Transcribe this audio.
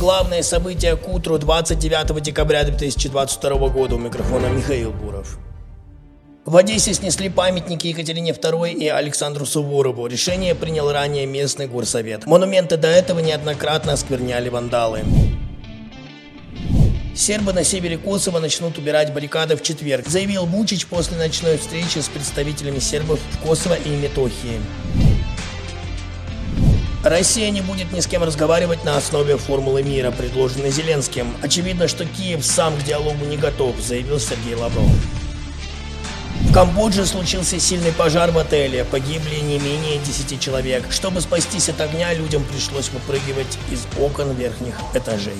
Главное событие к утру 29 декабря 2022 года. У микрофона Михаил Буров. В Одессе снесли памятники Екатерине II и Александру Суворову. Решение принял ранее местный горсовет. Монументы до этого неоднократно оскверняли вандалы. Сербы на севере Косово начнут убирать баррикады в четверг, заявил Вучич после ночной встречи с представителями сербов в Косово и Метохии. Россия не будет ни с кем разговаривать на основе формулы мира, предложенной Зеленским. Очевидно, что Киев сам к диалогу не готов, заявил Сергей Лавров. В Камбодже случился сильный пожар в отеле. Погибли не менее 10 человек. Чтобы спастись от огня, людям пришлось выпрыгивать из окон верхних этажей.